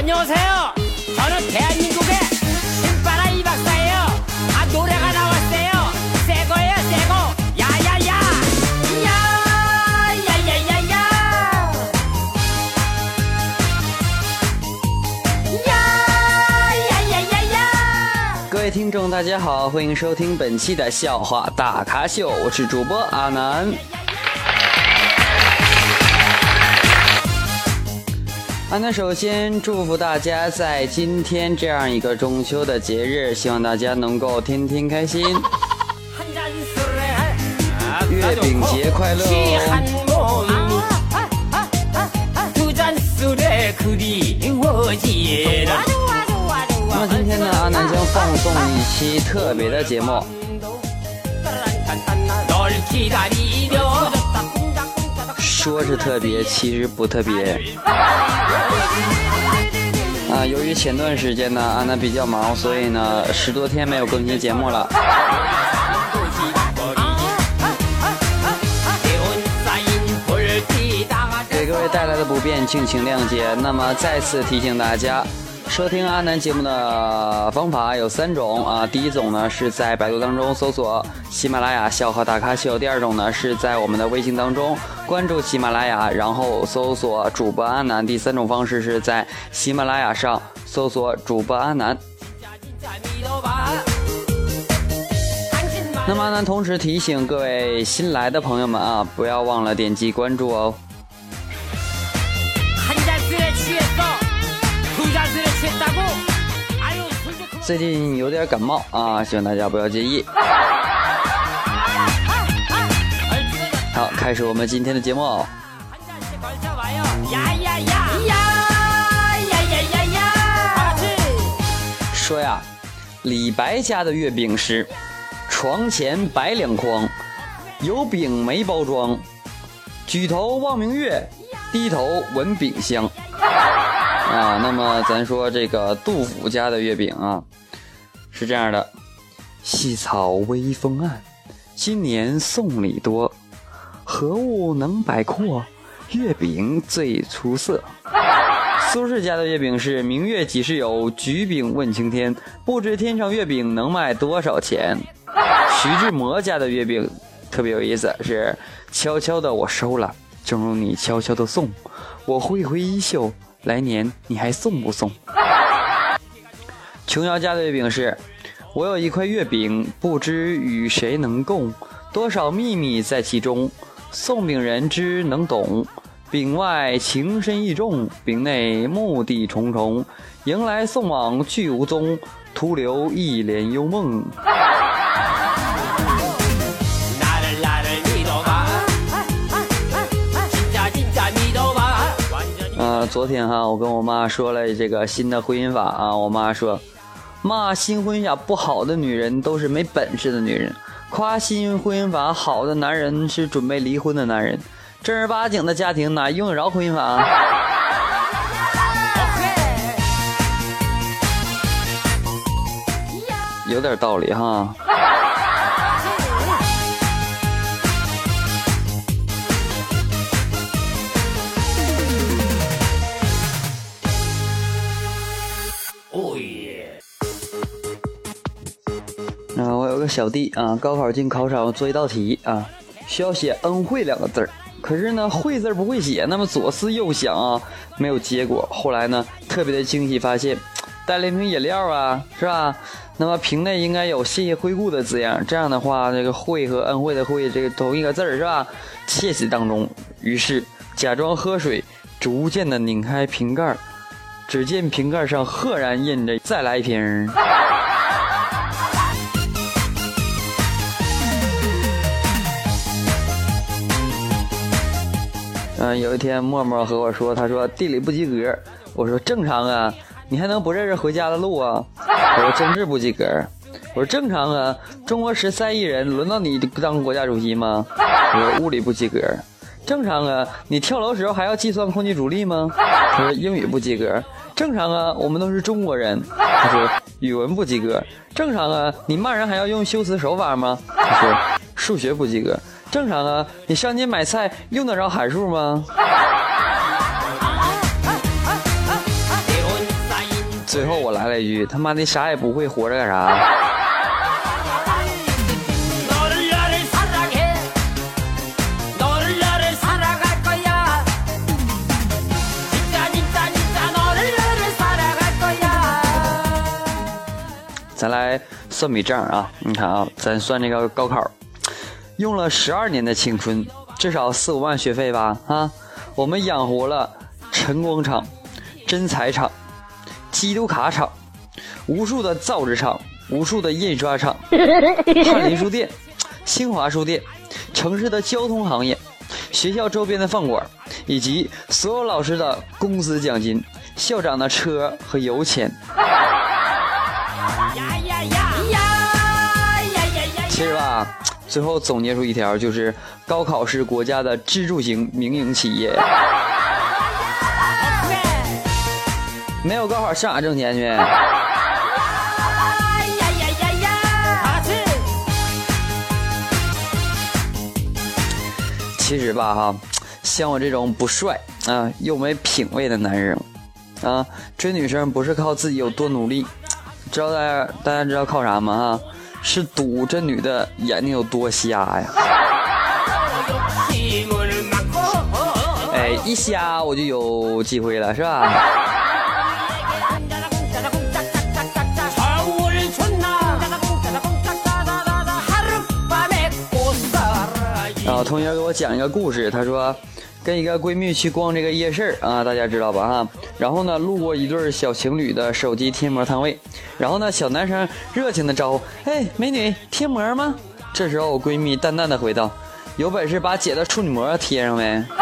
안녕하세요. 저는 대한민국의 신바라 이 박사예요. 아 노래가 나왔어요. 새 거예요, 새 거. 야야야. 야야야야야. 야야야야야. 各位听众，大家好，欢迎收听本期的笑话大咖秀，我是主播阿南。 啊，那首先祝福大家在今天这样一个中秋的节日，希望大家能够天天开心，月饼节快乐哦！那今天呢，阿南将放送一期特别的节目。说是特别，其实不特别。啊，由于前段时间呢，安娜比较忙，所以呢十多天没有更新节目了。给各位带来的不便，敬请谅解。那么再次提醒大家。收听阿南节目的方法有三种啊，第一种呢是在百度当中搜索喜马拉雅笑话大咖秀，第二种呢是在我们的微信当中关注喜马拉雅，然后搜索主播阿南，第三种方式是在喜马拉雅上搜索主播阿南。那么阿南同时提醒各位新来的朋友们啊，不要忘了点击关注哦。最近有点感冒啊希望大家不要介意。好开始我们今天的节目说呀李白家的月饼是床前摆两筐有饼没包装举头望明月低头闻饼香啊，那么咱说这个杜甫家的月饼啊，是这样的：细草微风岸，今年送礼多，何物能摆阔？月饼最出色。苏轼家的月饼是明月几时有，举饼问青天，不知天上月饼能卖多少钱。徐志摩家的月饼特别有意思，是悄悄的我收了，正如你悄悄的送，我挥挥衣袖，来年你还送不送？琼瑶家的月饼是，我有一块月饼，不知与谁能共，多少秘密在其中，送饼人知能懂。饼外情深意重，饼内目的重重，迎来送往去无踪，徒留一帘幽梦。昨天哈我跟我妈说了这个新的婚姻法啊我妈说骂新婚姻法不好的女人都是没本事的女人夸新婚姻法好的男人是准备离婚的男人正儿八经的家庭哪用得着婚姻法。啊有点道理哈。小弟啊，高考进考场做一道题啊，需要写“恩惠”两个字儿，可是呢，“惠”字不会写，那么左思右想啊，没有结果。后来呢，特别的惊喜，发现带了一瓶饮料啊，是吧？那么瓶内应该有“谢谢惠顾”的字样，这样的话，这个“惠”和“恩惠”的“惠”这个同一个字儿是吧？窃喜当中，于是假装喝水，逐渐的拧开瓶盖，只见瓶盖上赫然印着“再来一瓶嗯，有一天默默和我说，他说地理不及格，我说正常啊，你还能不认识回家的路啊？我说政治不及格，我说正常啊，中国十三亿人，轮到你当国家主席吗？我说物理不及格，正常啊，你跳楼时候还要计算空气阻力吗？他说英语不及格，正常啊，我们都是中国人。他说语文不及格，正常啊，你骂人还要用修辞手法吗？他说数学不及格。正常啊，你上街买菜用得着函数吗？最后我来了一句：“他妈的啥也不会，活着干啥？”咱来算笔账啊！你看啊，咱算这个高考，用了十二年的青春至少四五万学费吧啊。我们养活了晨光厂真彩厂基督卡厂无数的造纸厂无数的印刷厂 翰林书店新华书店城市的交通行业学校周边的饭馆以及所有老师的工资奖金校长的车和油钱。呀呀呀呀呀呀呀其实吧最后总结出一条，就是高考是国家的支柱型民营企业。没有高考上哪挣钱去？其实吧，哈，像我这种不帅啊又没品位的男人，啊，追女生不是靠自己有多努力，知道大家大家知道靠啥吗？哈。是赌这女的眼睛有多瞎呀？哎一瞎我就有机会了是吧？啊同学给我讲一个故事他说跟一个闺蜜去逛这个夜市啊，大家知道吧哈？然后呢，路过一对小情侣的手机贴膜摊位，然后呢，小男生热情的招呼：“哎，美女，贴膜吗？”这时候我闺蜜淡淡的回道：“有本事把姐的处女膜贴上呗。”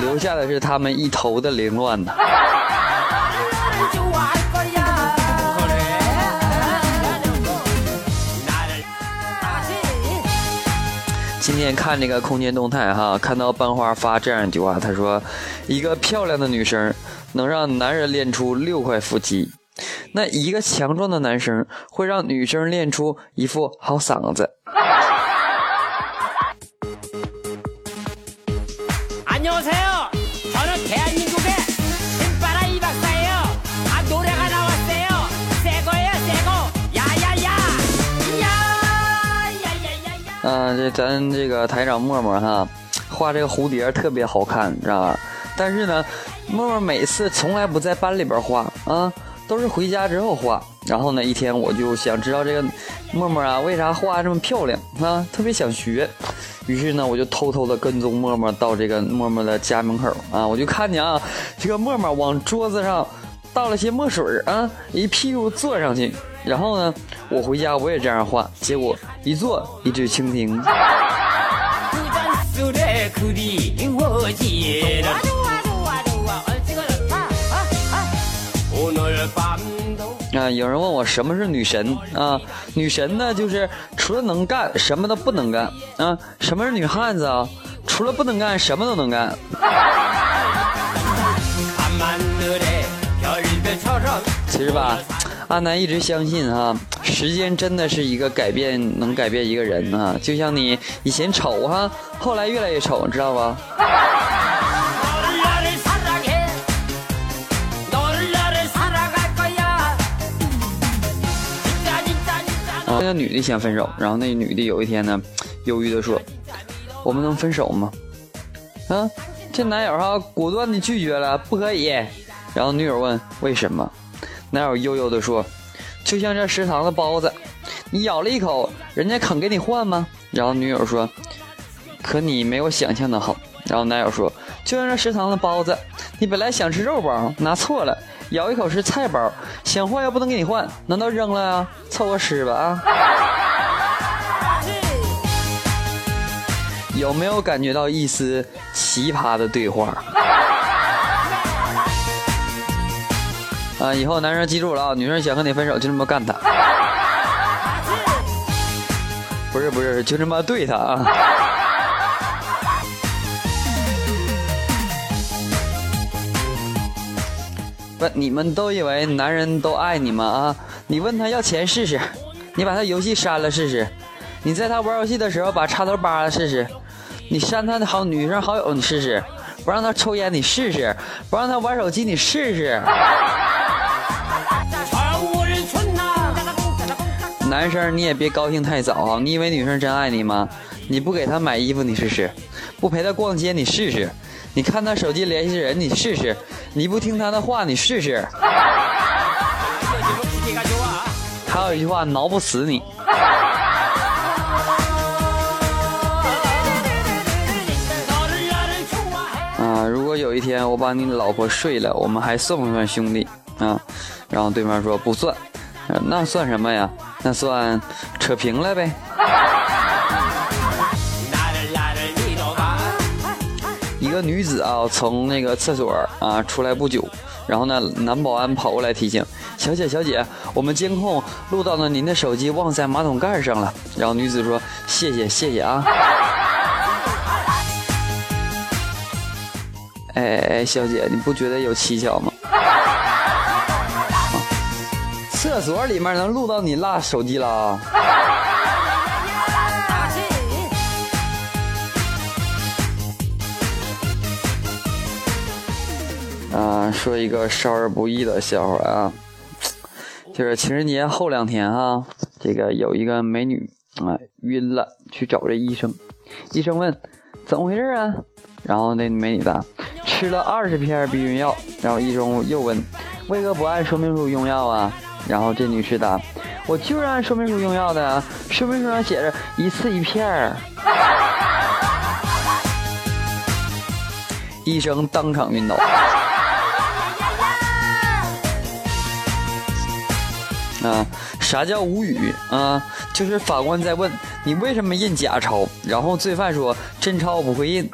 留下的是他们一头的凌乱呢。今天看这个空间动态哈，看到班花发这样一句话，他说：“一个漂亮的女生能让男人练出六块腹肌，那一个强壮的男生会让女生练出一副好嗓子。这咱这个台长沫沫哈，画这个蝴蝶特别好看，你知道吧？但是呢，沫沫每次从来不在班里边画啊，都是回家之后画。然后呢，一天我就想知道这个沫沫啊，为啥画这么漂亮啊，特别想学。于是呢，我就偷偷的跟踪沫沫到这个沫沫的家门口啊，我就看见啊，这个沫沫往桌子上倒了些墨水啊，一屁股坐上去。然后呢我回家我也这样画结果一坐一只蜻蜓啊有人问我什么是女神啊女神呢就是除了能干什么都不能干啊什么是女汉子啊除了不能干什么都能干。其实吧阿南一直相信哈，时间真的是一个改变能改变一个人啊，就像你以前丑哈，后来越来越丑，知道吧？那个女的先分手，然后那女的有一天呢，忧郁的说：“我们能分手吗？”啊，这男友哈果断的拒绝了，不可以。然后女友问：“为什么？”男友悠悠的说：“就像这食堂的包子，你咬了一口，人家肯给你换吗？”然后女友说：“可你没有想象的好。”然后男友说：“就像这食堂的包子，你本来想吃肉包，拿错了，咬一口是菜包，想换又不能给你换，难道扔了啊？凑合吃吧啊！”有没有感觉到一丝奇葩的对话？啊，以后男生记住了啊，女生想和你分手就这么干他，不是不是，就这么对他啊。不，你们都以为男人都爱你吗？啊，你问他要钱试试，你把他游戏删了试试，你在他玩游戏的时候把插头扒了试试，你删他的好女生好友你试试，不让他抽烟你试试，不让他玩手机你试试。男生你也别高兴太早啊！你以为女生真爱你吗？你不给她买衣服你试试，不陪她逛街你试试，你看她手机联系人你试试，你不听她的话你试试。还有一句话挠不死你。啊，如果有一天我把你老婆睡了，我们还算不算兄弟啊？然后对方说不算，那算什么呀？那算扯平了呗。一个女子啊，从那个厕所啊出来不久，然后呢，男保安跑过来提醒小姐：“小姐，我们监控录到了您的手机忘在马桶盖上了。”然后女子说：“谢谢，谢谢啊。”哎哎，小姐，你不觉得有蹊跷吗？厕所里面能录到你落手机了？啊，说一个少儿不宜的笑话啊，就是情人节后两天哈，这个有一个美女啊晕了，去找这医生，医生问怎么回事啊？然后那美女答吃了二十片避孕药，然后医生又问为何不按说明书用药啊？然后这女士答：“我就是按说明书用药的，说明书上写着一次一片儿。”医生当场晕倒。啊，啥叫无语啊？就是法官在问你为什么印假钞，然后罪犯说真钞我不会印。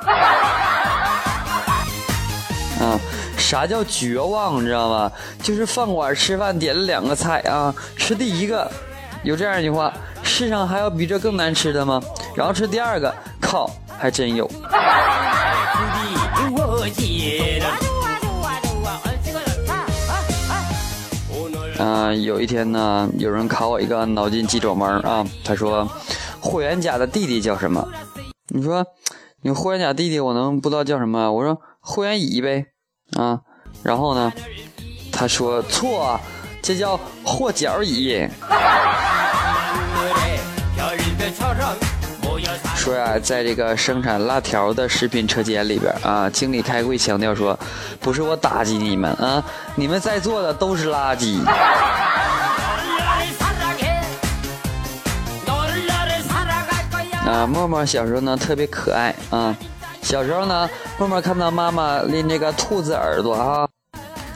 啥叫绝望？你知道吗？就是饭馆吃饭点了两个菜啊，吃第一个，有这样一句话：世上还有比这更难吃的吗？然后吃第二个，靠，还真有。啊，有一天呢，有人考我一个脑筋急转弯啊，他说，霍元甲的弟弟叫什么？你说，你霍元甲弟弟我能不知道叫什么？我说霍元乙呗。啊，然后呢？他说错，这叫霍脚椅。说呀，在这个生产辣条的食品车间里边啊，经理开会强调说，不是我打击你们啊，你们在座的都是垃圾。啊，默默小时候呢特别可爱啊。小时候呢，默默看到妈妈拎这个兔子耳朵啊，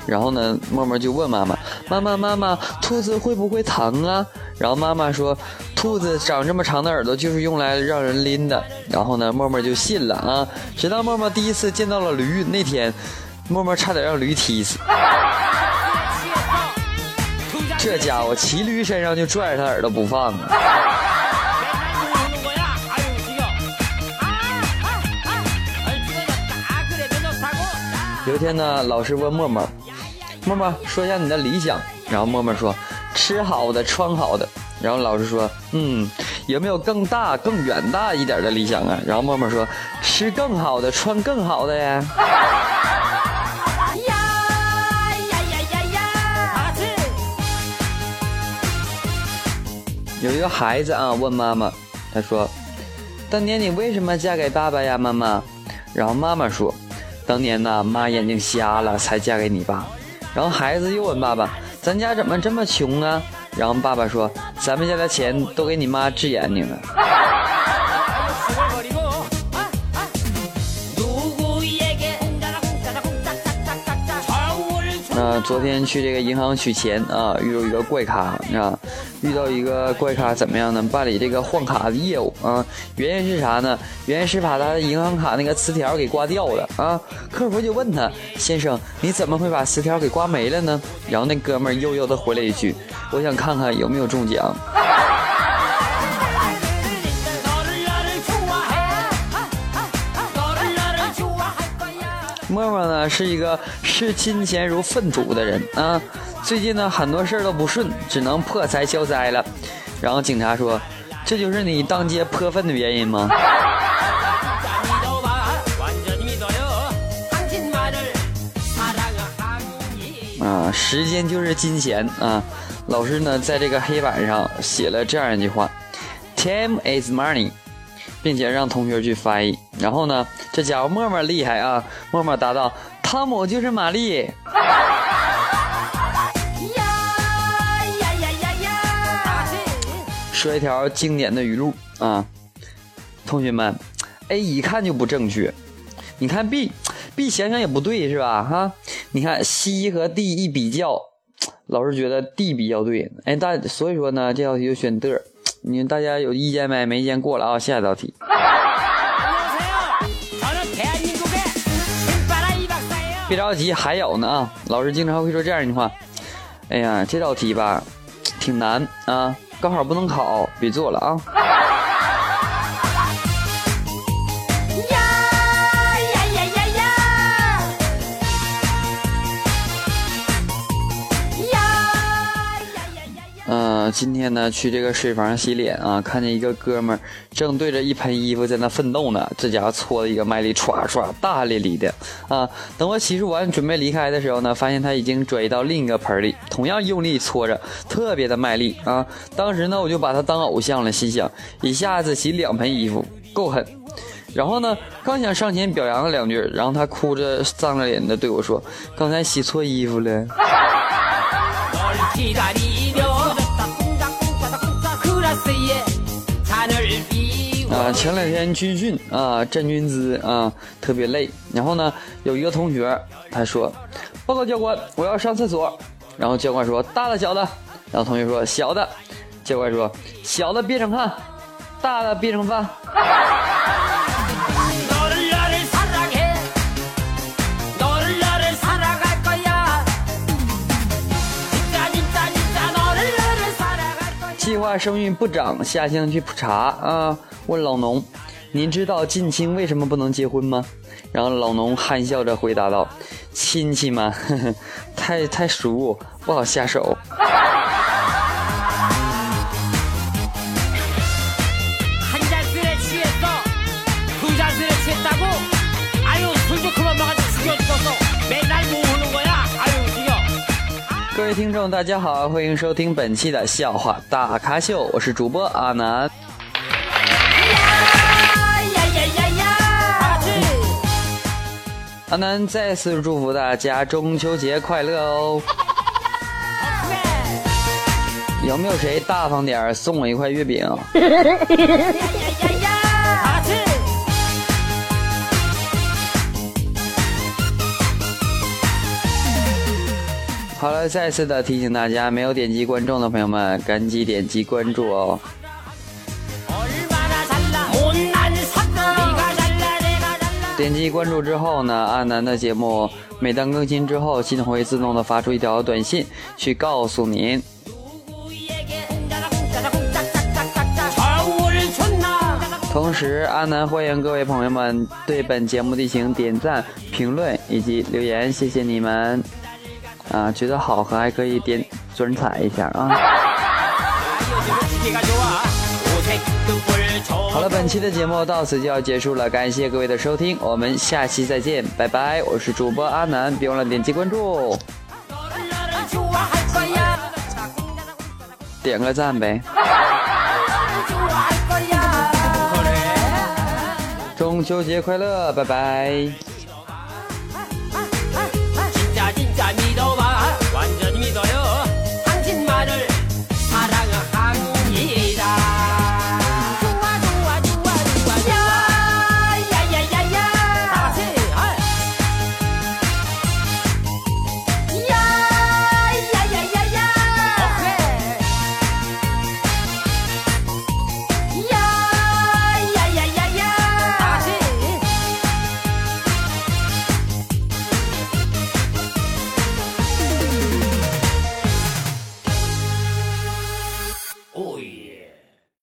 然后呢，默默就问妈妈：“妈妈，妈妈，兔子会不会疼啊？”然后妈妈说：“兔子长这么长的耳朵就是用来让人拎的。”然后呢，默默就信了啊。直到默默第一次见到了驴那天，默默差点让驴踢死。这家伙骑驴身上就拽着他耳朵不放啊。有一天呢，老师问默默：“默默，说一下你的理想。”然后默默说：“吃好的，穿好的。”然后老师说：“嗯，有没有更大、更远大一点的理想啊？”然后默默说：“吃更好的，穿更好的呀。”有一个孩子啊，问妈妈：“他说，当年你为什么嫁给爸爸呀，妈妈？”然后妈妈说。当年呢，妈眼睛瞎了，才嫁给你爸。然后孩子又问爸爸：“咱家怎么这么穷啊？”然后爸爸说：“咱们家的钱都给你妈治眼睛了。”啊，昨天去这个银行取钱啊，遇到一个怪咖啊，遇到一个怪咖怎么样呢？办理这个换卡的业务啊，原因是啥呢？原因是把他的银行卡那个磁条给刮掉了啊。客服就问他：“先生，你怎么会把磁条给刮没了呢？”然后那哥们儿悠悠的回了一句：“我想看看有没有中奖。”默默呢是一个视金钱如粪土的人啊最近呢很多事儿都不顺只能破财消灾了。然后警察说这就是你当街泼粪的原因吗？啊时间就是金钱啊老师呢在这个黑板上写了这样一句话 time is money 并且让同学去翻译。然后呢，这家伙默默厉害啊！默默答道：“汤姆就是玛丽。”说一条经典的语录啊，同学们，A 一看就不正确，你看 B，B 想想也不对是吧？哈，你看 C 和 D 一比较，老师觉得 D 比较对。哎，大所以说呢，这道题就选的。你们大家有意见没？没意见过了啊，下一道题。别着急，还有呢啊！老师经常会说这样一句话：哎呀，这道题吧，挺难啊。高考不能考，别做了啊！今天呢去这个水房洗脸啊，看见一个哥们儿正对着一盆衣服在那奋斗呢，这家伙搓的一个卖力，唰唰大汗淋漓的啊。等我洗漱完准备离开的时候呢，发现他已经转移到另一个盆里，同样用力搓着，特别的卖力啊。当时呢我就把他当偶像了，心想一下子洗两盆衣服够狠。然后呢刚想上前表扬了两句，然后他哭着丧着脸的对我说：“刚才洗错衣服了。”啊，前两天军训啊，站军姿啊，特别累。然后呢，有一个同学他说：“报告教官，我要上厕所。”然后教官说：“大的小的。”然后同学说：“小的。”教官说：“小的憋成汗，大的憋成饭。”计划生育不长，下乡去普查啊！问老农：“您知道近亲为什么不能结婚吗？”然后老农憨笑着回答道：“亲戚嘛，太太熟，不好下手。”各位听众，大家好，欢迎收听本期的笑话大咖秀，我是主播阿南。阿南再次祝福大家中秋节快乐哦！有没有谁大方点送我一块月饼？好了，再次的提醒大家，没有点击关注的朋友们，赶紧点击关注哦。点击关注之后呢，阿南的节目每当更新之后，系统会自动的发出一条短信去告诉您。同时，阿南欢迎各位朋友们对本节目进行点赞、评论以及留言，谢谢你们。啊，觉得好喝还可以点转彩一下啊！好了，本期的节目到此就要结束了，感谢各位的收听，我们下期再见，拜拜！我是主播阿南，别忘了点击关注，点个赞呗！中秋节快乐，拜拜！